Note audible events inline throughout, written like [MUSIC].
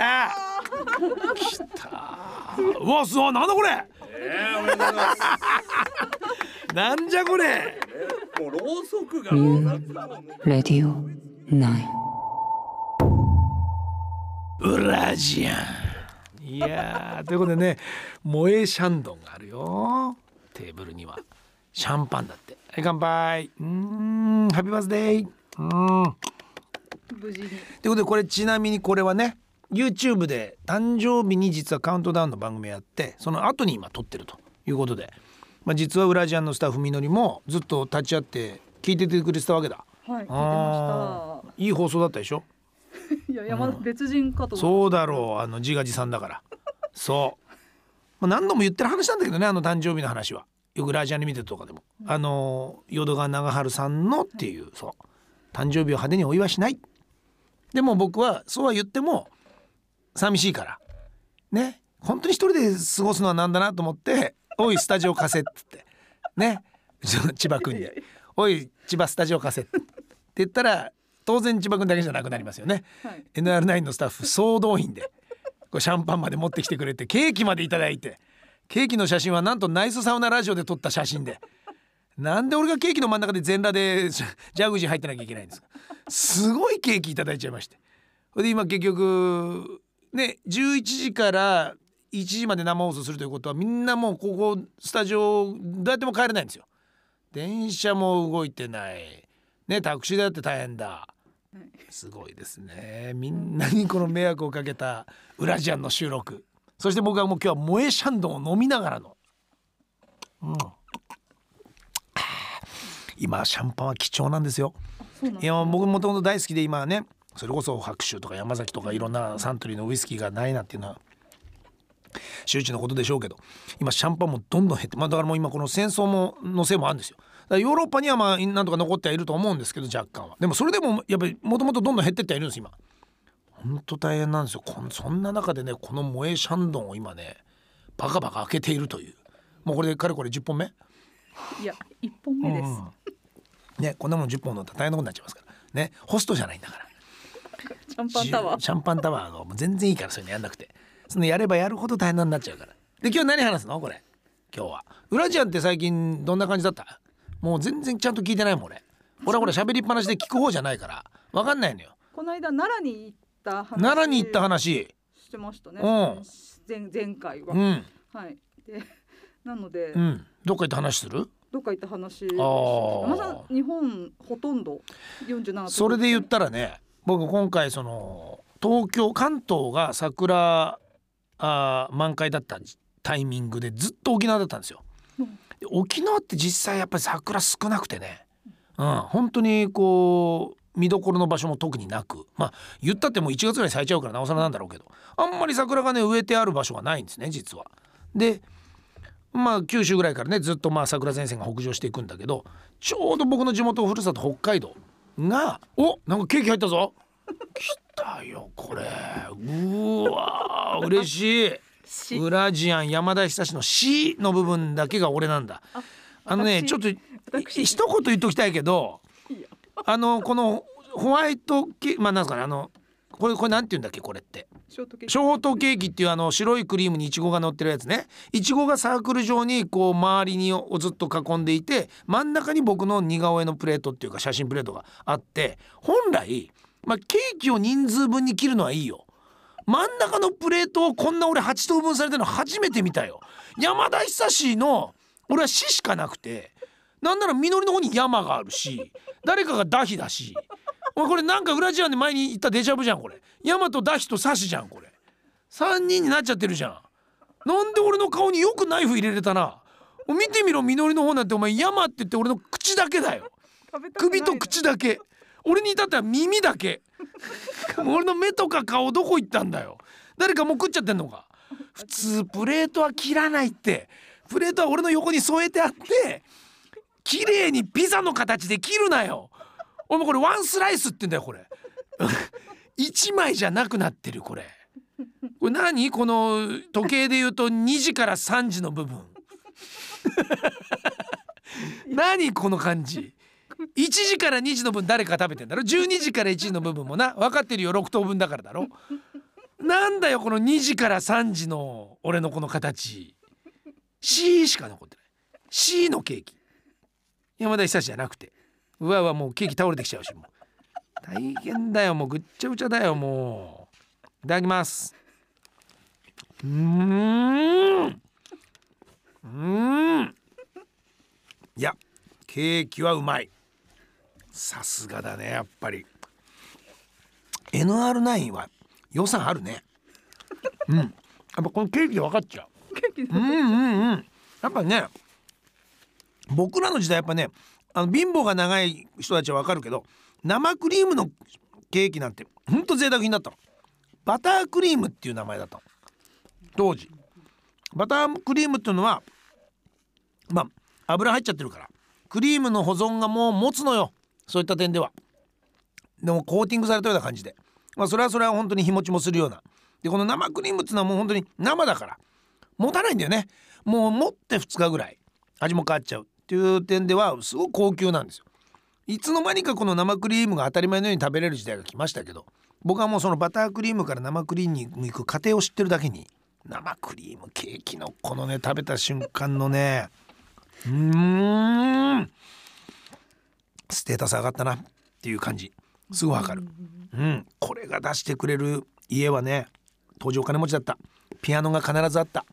た来たうわすごい。なんだこれ。えー、おめでとうございますなんじゃこれ。えーもうろうそくが You Radio 9. ウラジアン。いやー。ということでね萌えシャンドンがあるよ。テーブルには。シャンパンだって。はい乾杯。うーんハッピーバースデー。うん。無事に。ということでこれちなみにこれはね YouTube で誕生日に実はカウントダウンの番組やってその後に今撮ってるということで、まあ、実はウラジアンのスタッフみのりもずっと立ち会って聞いててくれてたわけだ。はい聞いてあまーいい放送だったでしょ？し [LAUGHS] たいや山、別人かと思そうだろう。あの自画自賛だから。そう、まあ、何度も言ってる話なんだけどねあの誕生日の話は。よくラジアンで見てるとかでも、あの淀川長春さんのっていう、そう。誕生日を派手にお祝いしない。でも僕はそうは言っても寂しいから。ね。本当に一人で過ごすのはなんだなと思って「おいスタジオ貸せ」っつって。ね。うちの千葉君に「[LAUGHS] おい千葉スタジオ貸せ」って言ったら当然千葉君だけじゃなくなりますよね。はい。NR9 のスタッフ総動員でこうシャンパンまで持ってきてくれてケーキまでいただいてケーキの写真はなんとナイスサウナラジオで撮った写真で。なんで俺がケーキの真ん中で全裸でジャグジー入ってなきゃいけないんですか。すごいケーキいただいちゃいまして。それで今結局ね11時から1時まで生放送するということはみんなもうここスタジオどうやっても帰れないんですよ。電車も動いてない。ねタクシーだって大変だ。すごいですね。みんなにこの迷惑をかけたウラジアンの収録。そして僕はもう今日は萌えシャンドンを飲みながらの。うん。今シャンパンは貴重なんですよ。いや僕もともと大好きで今はねそれこそ白州とか山崎とかいろんなサントリーのウイスキーがないなっていうのは周知のことでしょうけど今シャンパンもどんどん減ってまあだからもう今この戦争ものせいもあるんですよ。だからヨーロッパにはまあなんとか残ってはいると思うんですけど若干は。でもそれでもやっぱりもともとどんどん減ってってはいるんです今。本当大変なんですよ。こんそんな中でねこの萌えシャンドンを今ねバカバカ開けているという。もうこれでかれこれ10本目いや一本目です、うん。ねこんなもん10本飲んだら大変なことになっちゃいますから。ねホストじゃないんだからシャンパンタワー。シャンパンタワー。がもう全然いいからそういうのやんなくて。そのやればやるほど大変になっちゃうから。で今日何話すの？これ。今日は。ウラジアンって最近どんな感じだった？もう全然ちゃんと聞いてないもん俺。俺はこれ喋りっぱなしで聞く方じゃないから。分かんないのよ。この間奈良に行った話奈良に行った話。してましたね。うん。前前回は、うん。はい。でなので、うん。どっか行った話する？どっか行った話まさ日本ほとんど47それで言ったらね僕今回その東京関東が桜あー満開だったタイミングでずっと沖縄だったんですよ。うん。で沖縄って実際やっぱり桜少なくてね、うん、本当にこう見どころの場所も特になく。まあ言ったってもう1月ぐらい咲いちゃうからなおさらなんだろうけど。あんまり桜がね植えてある場所がないんですね実は。でまあ九州ぐらいからねずっとまあ桜前線が北上していくんだけどちょうど僕の地元ふるさと北海道がおなんかケーキ入ったぞ。来たよこれ。うわー嬉しい。し。ウラジアン山田久志の「し」の部分だけが俺なんだ。あのね私ちょっと私。一言言っときたいけどあのこのホワイトケまあなんですかねあのこれこれなんて言うんだっけこれって。ショートケーキ。ショートケーキっていうあの白いクリームにイチゴが乗ってるやつね。イチゴがサークル状にこう周りにをずっと囲んでいて真ん中に僕の似顔絵のプレートっていうか写真プレートがあって本来、まあ、ケーキを人数分に切るのはいいよ。真ん中のプレートをこんな俺8等分されてるの初めて見たよ。山田久志の俺は死しかなくてなんなら実りの方に山があるし誰かがダヒだしお前これなんかウラジアンで前に言ったデジャブじゃんこれ。山とダヒとサシじゃんこれ。3人になっちゃってるじゃん。なんで俺の顔によくナイフ入れれたな。もう見てみろ実りの方なんて。お前山って言って俺の口だけだよ。首と口だけ。俺に至っては耳だけ。[LAUGHS] 俺の目とか顔どこ行ったんだよ。誰かもう食っちゃってんのか。普通プレートは切らないって。プレートは俺の横に添えてあって。綺麗にピザの形で切るなよお前これワンスライスって言うんだよこれ。[LAUGHS] 1枚じゃなくなってるこれ。これ何？この時計で言うと2時から3時の部分。[LAUGHS] 何？この感じ。1時から2時の分誰か食べてんだろ？12時から1時の部分もな。分かってるよ6等分だからだろ？なんだよこの2時から3時の俺のこの形。C しか残ってない。C のケーキ。山田久志じゃなくて。うわうわもうケーキ倒れてきちゃうしもう。大変だよもうぐっちゃぐちゃだよもう。いただきます。うーん。うーん。いやケーキはうまい。さすがだねやっぱり。NR9 は予算あるね。うん。やっぱこのケーキで分かっちゃう。ケーキうんうんうん。やっぱね僕らの時代やっぱねあの貧乏が長い人たちは分かるけど生クリームのケーキなんてほんと贅沢品だったの。バタークリームっていう名前だった当時。バタークリームっていうのはまあ油入っちゃってるからクリームの保存がもう持つのよ。そういった点では。でもコーティングされたような感じで。まあそれはそれは本当に日持ちもするような。でこの生クリームっていうのはもう本当に生だから。持たないんだよね。もう持って2日ぐらい。味も変わっちゃう。っていう点ではすごく高級なんですよ。いつの間にかこの生クリームが当たり前のように食べれる時代が来ましたけど僕はもうそのバタークリームから生クリームに行く過程を知ってるだけに生クリームケーキのこのね食べた瞬間のねうーんステータス上がったなっていう感じ。すぐわかる。うん。これが出してくれる家はね当時お金持ちだった。ピアノが必ずあった。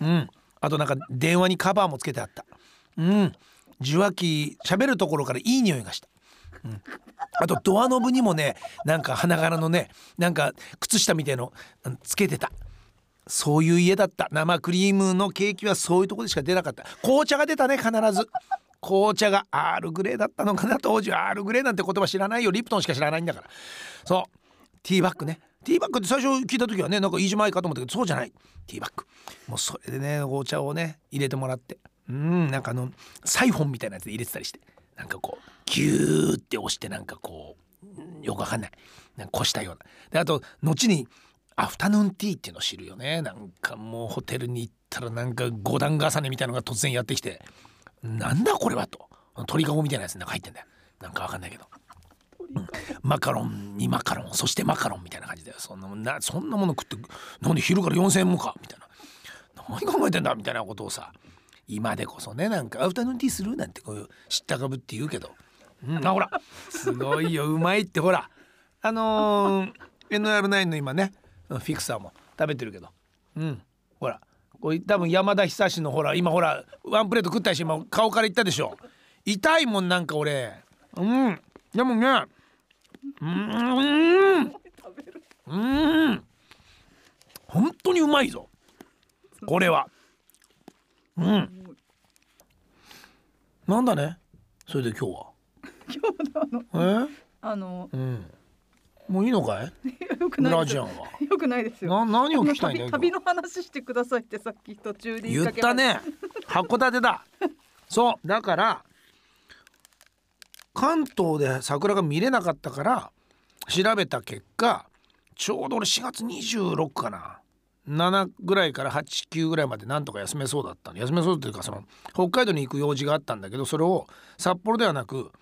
うん。あとなんか電話にカバーもつけてあった。うん。受話器喋るところからいい匂いがした、うん、あとドアノブにもねなんか花柄のねなんか靴下みたいのつけてた。そういう家だった。生クリームのケーキはそういうとこでしか出なかった。紅茶が出たね必ず。紅茶がアールグレーだったのかな当時は。アールグレーなんて言葉知らないよ。リプトンしか知らないんだから。そう。ティーバッグね。ティーバッグって最初聞いた時はねなんかいいじまいかと思ったけどそうじゃない。ティーバッグ。もうそれでねお茶をね入れてもらって。うんなんかあのサイフォンみたいなやつで入れてたりして。なんかこうギューって押してなんかこうよくわかんない。なんかこしたような。であと後にアフタヌーンティーっていうのを知るよね。なんかもうホテルに行ったらなんか五段重ねみたいのが突然やってきて。なんだこれはと。鳥かごみたいなやつなんか入ってんだよ。なんかわかんないけど。マカロンにマカロンそしてマカロンみたいな感じでそんなもんなそんなもの食ってなんで昼から4,000円もかみたいな。何考えてんだみたいなことをさ。今でこそねなんかアフタヌーンティーするなんてこういう知ったかぶって言うけど、うん、あほら。すごいようまいってほら。あのー、NR9 の今ねフィクサーも食べてるけど。うん。ほら。これ多分山田久志のほら今ほらワンプレート食ったし今顔から言ったでしょ。痛いもんなんか俺。うん。でもね。うーん。うん。本当にうまいぞ。これは。うんなんだね。それで今日は。今日のあのえ？あのうん。もういいのかい？よくないラジアンは。よくないですよ。な何を聞きたいんだよ旅の話してくださいってさっき途中で言ったね。函館だ。そう。だから関東で桜が見れなかったから調べた結果ちょうど俺4月26かな7ぐらいから89ぐらいまでなんとか休めそうだった休めそうっていうかその北海道に行く用事があったんだけどそれを札幌ではなく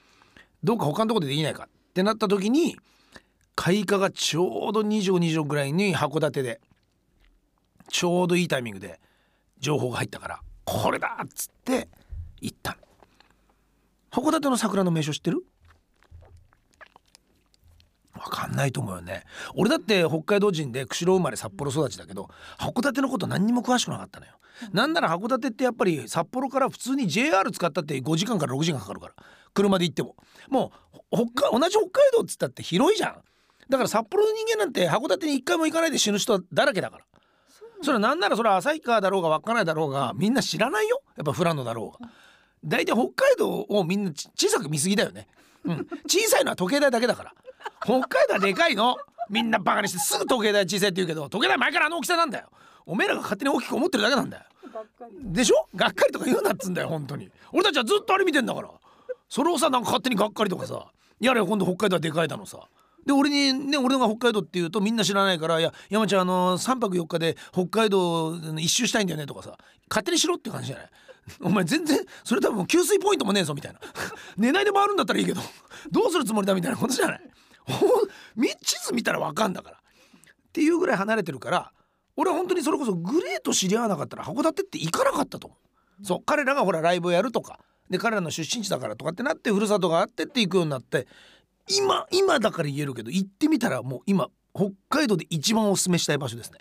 どうか他のとこでできないかってなった時に開花がちょうど2526ぐらいに函館でちょうどいいタイミングで情報が入ったからこれだっつって行った函館の桜の名所知ってる？わかんないと思うよね。俺だって北海道人で釧路生まれ札幌育ちだけど函館のこと何にも詳しくなかったのよ、なんなら函館ってやっぱり札幌から普通に JR 使ったって5時間から6時間かかるから。車で行っても。もう北海同じ北海道っつったって広いじゃん。だから札幌の人間なんて函館に一回も行かないで死ぬ人だらけだから。それはなんならそれは旭川だろうが稚内だろうがみんな知らないよ？やっぱ富良野だろうが。大体北海道をみんなち小さく見すぎだよね、うん、小さいのは時計台だけだから北海道はでかいの？みんなバカにしてすぐ時計台小さいって言うけど時計台前からあの大きさなんだよ。おめえらが勝手に大きく思ってるだけなんだよ。でしょ？がっかりとか言うなっつんだよ本当に。俺たちはずっとあれ見てんだから。それをさなんか勝手にがっかりとかさやれ今度北海道はでかいだのさ。で俺にね俺が北海道って言うとみんな知らないから「いや山ちゃんあの3泊4日で北海道一周したいんだよね」とかさ勝手にしろって感じじゃない？お前全然それ多分給水ポイントもねえぞみたいな。寝ないで回るんだったらいいけどどうするつもりだみたいなことじゃない？[LAUGHS] 地図見たらわかんだからっていうぐらい離れてるから俺は本当にそれこそグレーと知り合わなかったら函館って行かなかったと思う。そう彼らがほらライブをやるとかで彼らの出身地だからとかってなってふるさとがあってって行くようになって今今だから言えるけど行ってみたらもう今北海道で一番おすすめしたい場所ですね。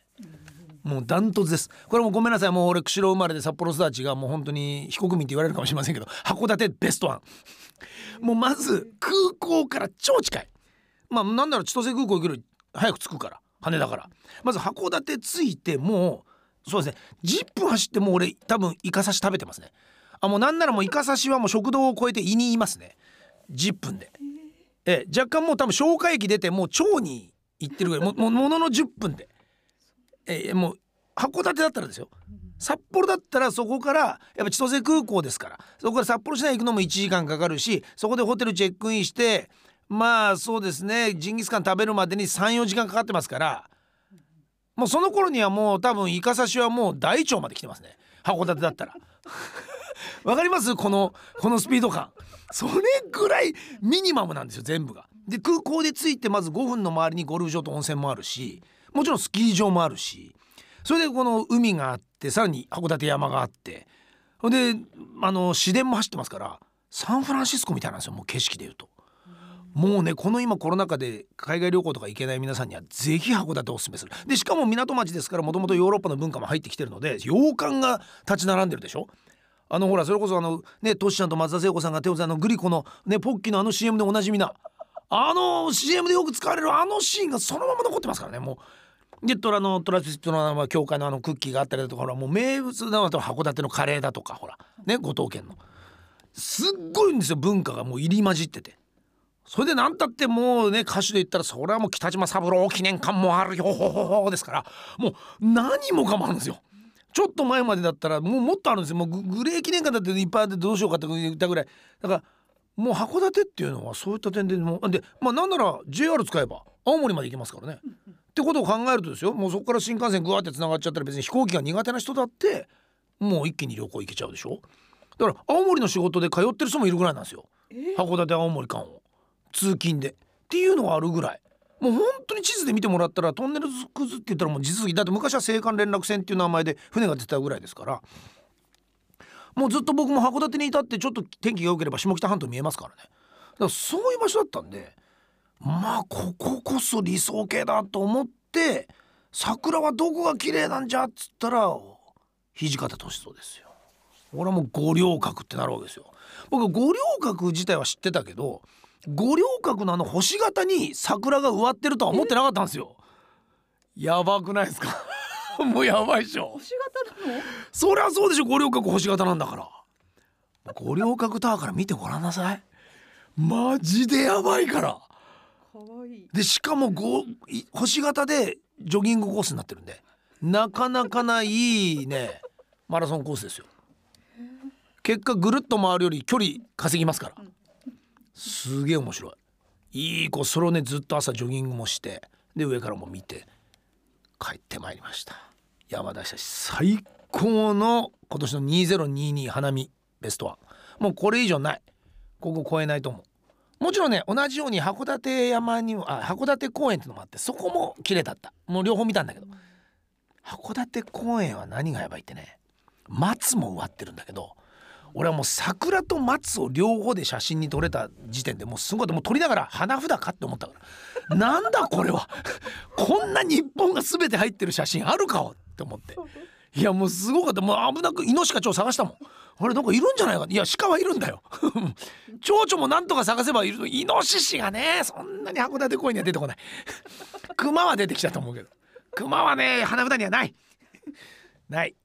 もうダントツです。これもごめんなさい。もう俺釧路生まれで札幌育ちがもう本当に非国民って言われるかもしれませんけど函館ベストワン。もうまず空港から超近い。まあなんなら千歳空港行くより早く着くから。羽田から。まず函館着いてもうそうですね。10分走ってもう俺多分イカ刺し食べてますね。あもうなんならもうイカ刺しはもう食堂を越えて胃にいますね。10分で。え若干もう多分消化液出てもう腸に行ってるぐらい。ももものの10分で。えもう函館だったらですよ。札幌だったらそこからやっぱ千歳空港ですから。そこから札幌市内行くのも1時間かかるしそこでホテルチェックインしてまあそうですね。ジンギスカン食べるまでに34時間かかってますから。もうその頃にはもう多分イカ刺しはもう大腸まで来てますね。函館だったら。[LAUGHS] わかります？このこのスピード感。それぐらいミニマムなんですよ全部が。で空港で着いてまず5分の周りにゴルフ場と温泉もあるしもちろんスキー場もあるし。それでこの海があってさらに函館山があって。ほんであの市電も走ってますからサンフランシスコみたいなんですよもう景色でいうと。もうねこの今コロナ禍で海外旅行とか行けない皆さんにはぜひ函館をおすすめする。でしかも港町ですからもともとヨーロッパの文化も入ってきてるので洋館が立ち並んでるでしょ？あのほらそれこそあのねトシちゃんと松田聖子さんが手をつのグリコのねポッキーのあの CM でおなじみなあの CM でよく使われるあのシーンがそのまま残ってますからね。もうでトラのトラスピットの教会のあのクッキーがあったりだとかほらもう名物だと函館のカレーだとかほらね五島県の。すっごいんですよ文化がもう入り混じってて。それで何たってもうね歌手で言ったらそれはもう北島三郎記念館もあるよほほほほですからもう何もかもあるんですよ。ちょっと前までだったらもうもっとあるんですよ。もうググレー記念館だっていっぱいあってどうしようかって言ったぐらい。だからもう函館っていうのはそういった点でもうでまあなんなら JR 使えば青森まで行けますからね。ってことを考えるとですよ。もうそこから新幹線グワってつながっちゃったら別に飛行機が苦手な人だってもう一気に旅行行けちゃうでしょ。だから青森の仕事で通ってる人もいるぐらいなんですよ。函館青森間を通勤でっていうのがあるぐらい。もう本当に地図で見てもらったらトンネルクズって言ったらもう地続きだって昔は青函連絡船っていう名前で船が出たぐらいですから。もうずっと僕も函館にいたってちょっと天気が良ければ下北半島見えますからね。だからそういう場所だったんでまあこここそ理想形だと思って桜はどこが綺麗なんじゃっつったら土方歳三ですよ。俺はもう五稜郭ってなるわけですよ。僕五稜郭自体は知ってたけど五稜郭のあの星型に桜が植わってるとは思ってなかったんですよ。やばくないですか？[LAUGHS] もうやばいでしょ。星型なの？そりゃそうでしょ五稜郭星型なんだから。五稜郭タワーから見てごらんなさい。マジでやばいから。でしかもごい星型でジョギングコースになってるんで。なかなかないいねマラソンコースですよ。結果ぐるっと回るより距離稼ぎますからすげえ面白い。いい子それをねずっと朝ジョギングもしてで上からも見て帰ってまいりました。山田久志最高の今年の2022花見ベストワン。もうこれ以上ない。ここ超えないと思う。もちろんね同じように函館山にあ函館公園ってのもあってそこも綺麗だった。もう両方見たんだけど。函館公園は何がやばいってね松も植わってるんだけど俺はもう桜と松を両方で写真に撮れた時点でもうすごいもう撮りながら花札かって思ったから。なんだこれは。こんな日本が全て入ってる写真あるかって思って。いやもうすごかった。もう危なくイノシカチョウ探したもん。あれなんかいるんじゃないかいや鹿はいるんだよ。蝶々もなんとか探せばいるのイノシシがねそんなに函館公園には出てこない。熊は出てきたと思うけど。熊はね花札にはない。ない。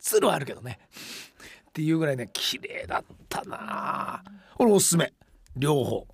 鶴はあるけどね。っていうぐらいね綺麗だったな俺おすすめ。両方。